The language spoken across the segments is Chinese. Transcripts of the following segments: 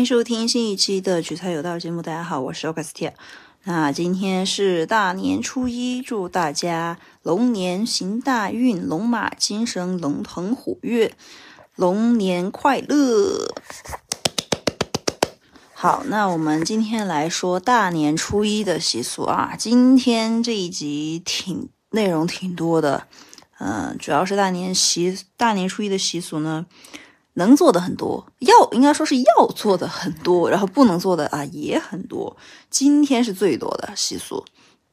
欢迎收听新一期的《举菜有道》节目。大家好，我是欧克斯蒂。那今天是大年初一，祝大家龙年行大运，龙马精神，龙腾虎跃，龙年快乐。好，那我们今天来说大年初一的习俗啊。今天这一集挺内容挺多的，嗯，主要是大年习大年初一的习俗呢。能做的很多，要应该说是要做的很多，然后不能做的啊也很多。今天是最多的习俗，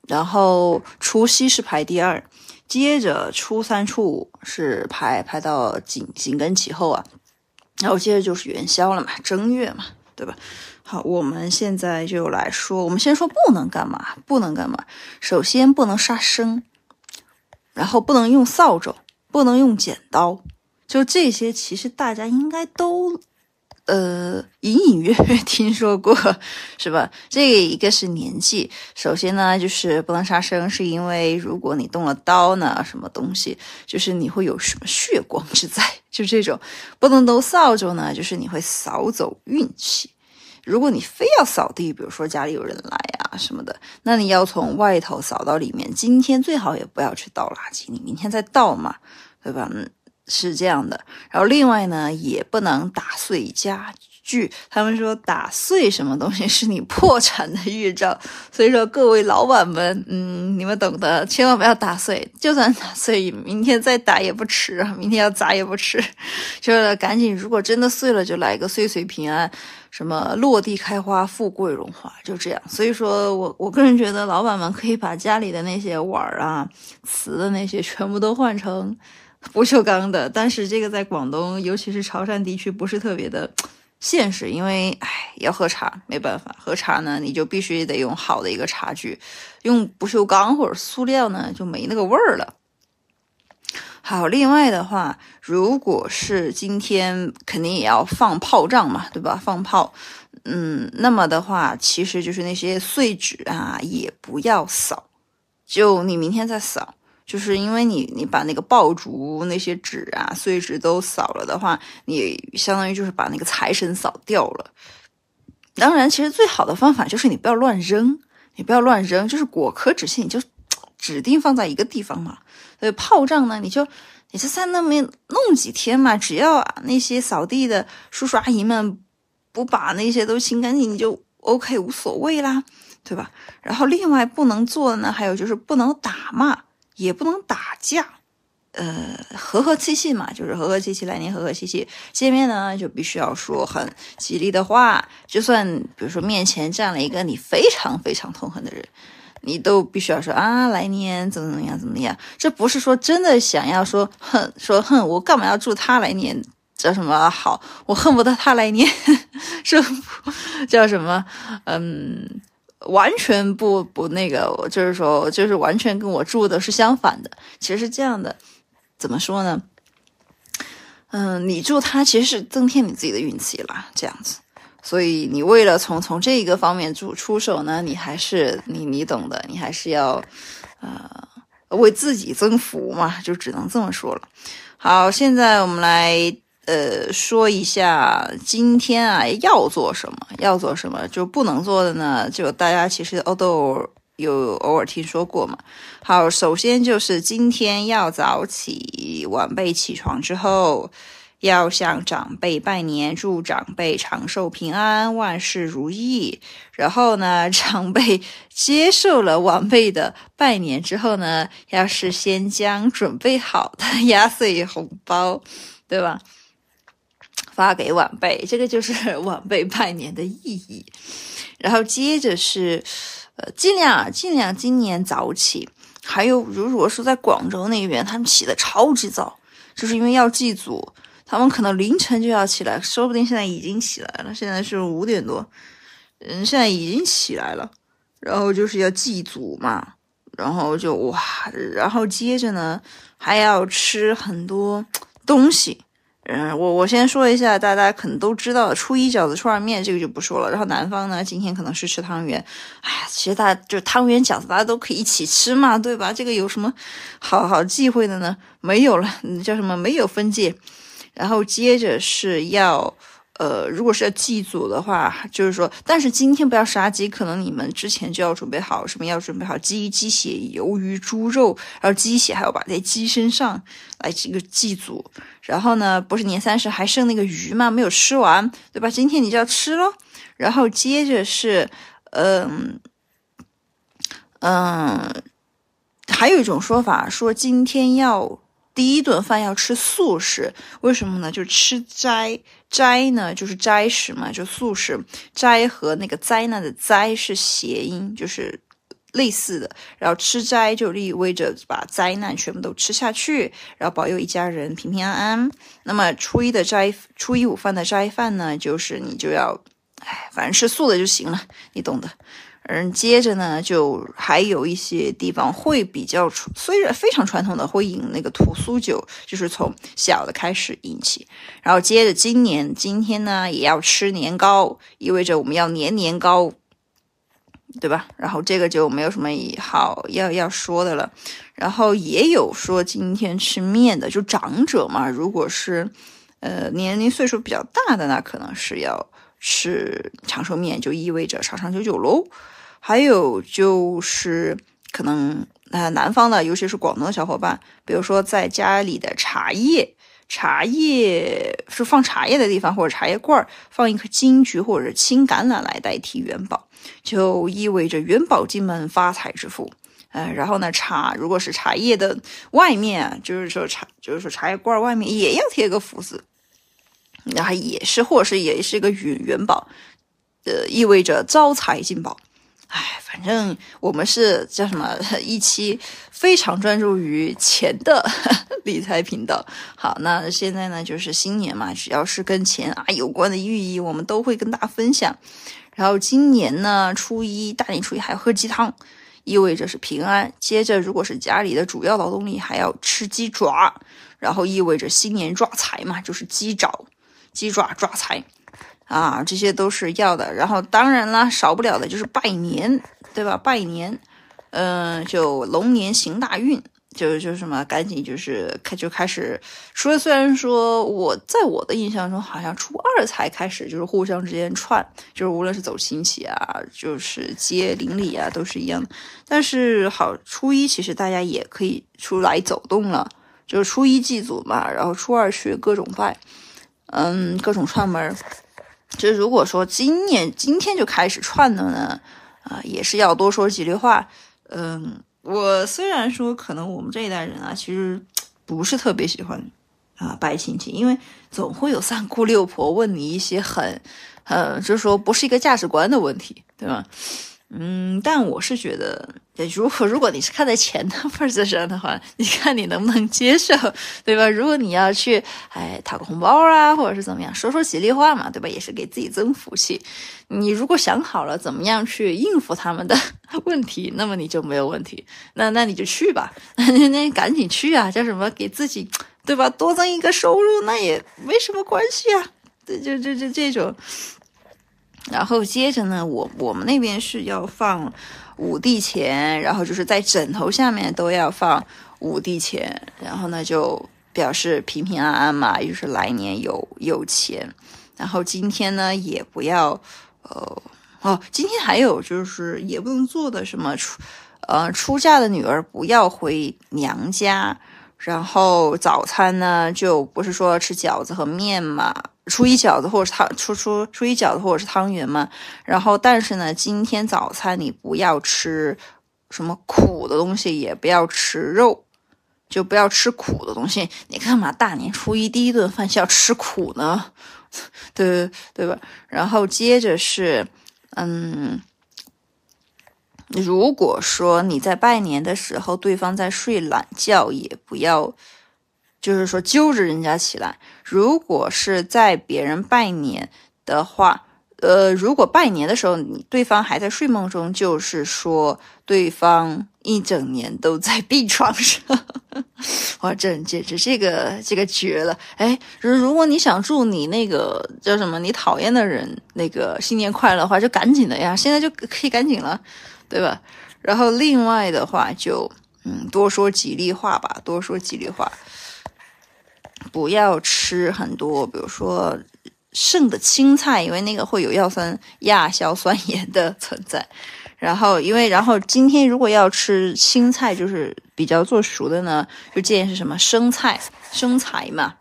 然后除夕是排第二，接着初三、初五是排排到紧紧跟其后啊，然后接着就是元宵了嘛，正月嘛，对吧？好，我们现在就来说，我们先说不能干嘛，不能干嘛。首先不能杀生，然后不能用扫帚，不能用剪刀。就这些，其实大家应该都，呃，隐隐约约 听说过，是吧？这一个是年纪。首先呢，就是不能杀生，是因为如果你动了刀呢，什么东西，就是你会有什么血光之灾，就这种。不能都扫帚呢，就是你会扫走运气。如果你非要扫地，比如说家里有人来啊什么的，那你要从外头扫到里面。今天最好也不要去倒垃圾，你明天再倒嘛，对吧？嗯是这样的，然后另外呢，也不能打碎家具。他们说打碎什么东西是你破产的预兆，所以说各位老板们，嗯，你们懂得，千万不要打碎。就算打碎，明天再打也不迟啊，明天要砸也不迟，就是赶紧。如果真的碎了，就来个岁岁平安，什么落地开花、富贵荣华，就这样。所以说我我个人觉得，老板们可以把家里的那些碗儿啊、瓷的那些全部都换成。不锈钢的，但是这个在广东，尤其是潮汕地区，不是特别的现实，因为唉，要喝茶，没办法，喝茶呢，你就必须得用好的一个茶具，用不锈钢或者塑料呢，就没那个味儿了。好，另外的话，如果是今天肯定也要放炮仗嘛，对吧？放炮，嗯，那么的话，其实就是那些碎纸啊，也不要扫，就你明天再扫。就是因为你你把那个爆竹那些纸啊碎纸都扫了的话，你相当于就是把那个财神扫掉了。当然，其实最好的方法就是你不要乱扔，你不要乱扔，就是果壳纸屑你就指定放在一个地方嘛。所以炮仗呢，你就你就在那边弄几天嘛，只要那些扫地的叔叔阿姨们不把那些都清干净，你就 OK 无所谓啦，对吧？然后另外不能做的呢，还有就是不能打骂。也不能打架，呃，和和气气嘛，就是和和气气，来年和和气气。见面呢，就必须要说很吉利的话。就算比如说面前站了一个你非常非常痛恨的人，你都必须要说啊，来年怎么怎么样，怎么样。这不是说真的想要说恨，说恨我干嘛要祝他来年叫什么好？我恨不得他来年 说叫什么，嗯。完全不不那个，就是说，就是完全跟我住的是相反的。其实是这样的，怎么说呢？嗯，你住它其实是增添你自己的运气了，这样子。所以你为了从从这一个方面出出手呢，你还是你你懂的，你还是要呃为自己增福嘛，就只能这么说了。好，现在我们来。呃，说一下今天啊要做什么，要做什么就不能做的呢？就大家其实都有偶尔听说过嘛。好，首先就是今天要早起，晚辈起床之后要向长辈拜年，祝长辈长寿平安，万事如意。然后呢，长辈接受了晚辈的拜年之后呢，要事先将准备好的压岁红包，对吧？发给晚辈，这个就是 晚辈拜年的意义。然后接着是，呃，尽量尽量今年早起。还有，如果说在广州那边，他们起的超级早，就是因为要祭祖，他们可能凌晨就要起来，说不定现在已经起来了。现在是五点多，嗯，现在已经起来了。然后就是要祭祖嘛，然后就哇，然后接着呢还要吃很多东西。嗯，我我先说一下，大家可能都知道，初一饺子、初二面，这个就不说了。然后南方呢，今天可能是吃汤圆。哎，其实大家就汤圆、饺子，大家都可以一起吃嘛，对吧？这个有什么好好忌讳的呢？没有了，叫什么？没有分界。然后接着是要呃，如果是要祭祖的话，就是说，但是今天不要杀鸡，可能你们之前就要准备好什么，要准备好鸡、鸡血、鱿鱼、猪肉，然后鸡血还要把在鸡身上来这个祭祖。然后呢，不是年三十还剩那个鱼吗？没有吃完，对吧？今天你就要吃咯。然后接着是，嗯嗯，还有一种说法说今天要。第一顿饭要吃素食，为什么呢？就吃斋，斋呢就是斋食嘛，就素食。斋和那个灾难的灾是谐音，就是类似的。然后吃斋就意味着把灾难全部都吃下去，然后保佑一家人平平安安。那么初一的斋，初一午饭的斋饭呢，就是你就要，哎，反正吃素的就行了，你懂的。嗯，接着呢，就还有一些地方会比较传，虽然非常传统的会饮那个土苏酒，就是从小的开始饮起。然后接着今年今天呢，也要吃年糕，意味着我们要年年高，对吧？然后这个就没有什么好要要说的了。然后也有说今天吃面的，就长者嘛，如果是呃年龄岁数比较大的，那可能是要吃长寿面，就意味着长长久久喽。还有就是，可能呃南方的，尤其是广东的小伙伴，比如说在家里的茶叶，茶叶是放茶叶的地方，或者茶叶罐儿放一颗金桔或者青橄榄来代替元宝，就意味着元宝进门，发财致富。呃，然后呢，茶如果是茶叶的外面，就是说茶，就是说茶叶罐外面也要贴个福字，然后也是，或者是也是一个元元宝，呃，意味着招财进宝。哎，反正我们是叫什么一期非常专注于钱的理财频道。好，那现在呢就是新年嘛，只要是跟钱啊有关的寓意，我们都会跟大家分享。然后今年呢，初一大年初一还要喝鸡汤，意味着是平安。接着，如果是家里的主要劳动力，还要吃鸡爪，然后意味着新年抓财嘛，就是鸡爪、鸡爪抓财。啊，这些都是要的，然后当然啦，少不了的就是拜年，对吧？拜年，嗯，就龙年行大运，就就什么，赶紧就是开就开始。除了虽然说我在我的印象中，好像初二才开始，就是互相之间串，就是无论是走亲戚啊，就是接邻里啊，都是一样的。但是好，初一其实大家也可以出来走动了，就是初一祭祖嘛，然后初二去各种拜，嗯，各种串门。就是如果说今年今天就开始串的呢，啊，也是要多说几句话。嗯，我虽然说可能我们这一代人啊，其实不是特别喜欢啊拜亲戚，因为总会有三姑六婆问你一些很，呃，就是说不是一个价值观的问题，对吧？嗯，但我是觉得，如果 如果你是看在钱的份子上的话，你看你能不能接受，对吧？如果你要去，哎，讨个红包啊，或者是怎么样，说说吉利话嘛，对吧？也是给自己增福气。你如果想好了怎么样去应付他们的 问题，那么你就没有问题。那那你就去吧，那那赶紧去啊！叫什么？给自己，对吧？多增一个收入，那也没什么关系啊。对，就就就这种。然后接着呢，我我们那边是要放五帝钱，然后就是在枕头下面都要放五帝钱，然后呢就表示平平安安嘛，就是来年有有钱。然后今天呢也不要，呃哦，今天还有就是也不能做的什么出，呃出嫁的女儿不要回娘家。然后早餐呢就不是说吃饺子和面嘛。初一饺子或者是汤，初初初一饺子或者是汤圆嘛。然后，但是呢，今天早餐你不要吃什么苦的东西，也不要吃肉，就不要吃苦的东西。你干嘛大年初一第一顿饭是要吃苦呢？对对吧？然后接着是，嗯，如果说你在拜年的时候，对方在睡懒觉，也不要。就是说揪着人家起来。如果是在别人拜年的话，呃，如果拜年的时候你对方还在睡梦中，就是说对方一整年都在病床上。哇，这简直这个这个绝了！哎，如如果你想祝你那个叫什么你讨厌的人那个新年快乐的话，就赶紧的呀，现在就可以赶紧了，对吧？然后另外的话就嗯多说吉利话吧，多说吉利话。不要吃很多，比如说剩的青菜，因为那个会有药酸亚硝酸盐的存在。然后，因为然后今天如果要吃青菜，就是比较做熟的呢，就建议是什么生菜、生菜嘛，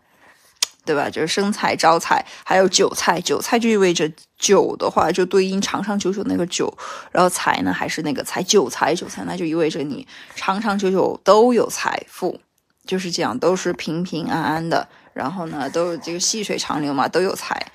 对吧？就是生菜、招财，还有韭菜。韭菜就意味着韭的话，就对应长长久久那个韭，然后财呢还是那个财，韭财韭财，那就意味着你长长久久都有财富，就是这样，都是平平安安的。然后呢，都这个细水长流嘛，都有财。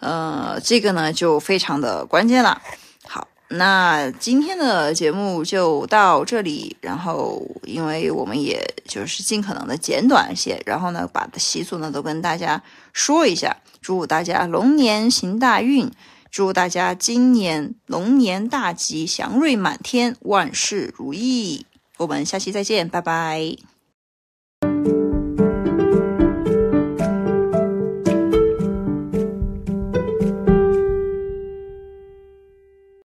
呃，这个呢就非常的关键了。好那今天的节目就到这里，然后因为我们也就是尽可能的简短一些，然后呢把习俗呢都跟大家说一下，祝大家龙年行大运，祝大家今年龙年大吉，祥瑞满天，万事如意。我们下期再见，拜拜。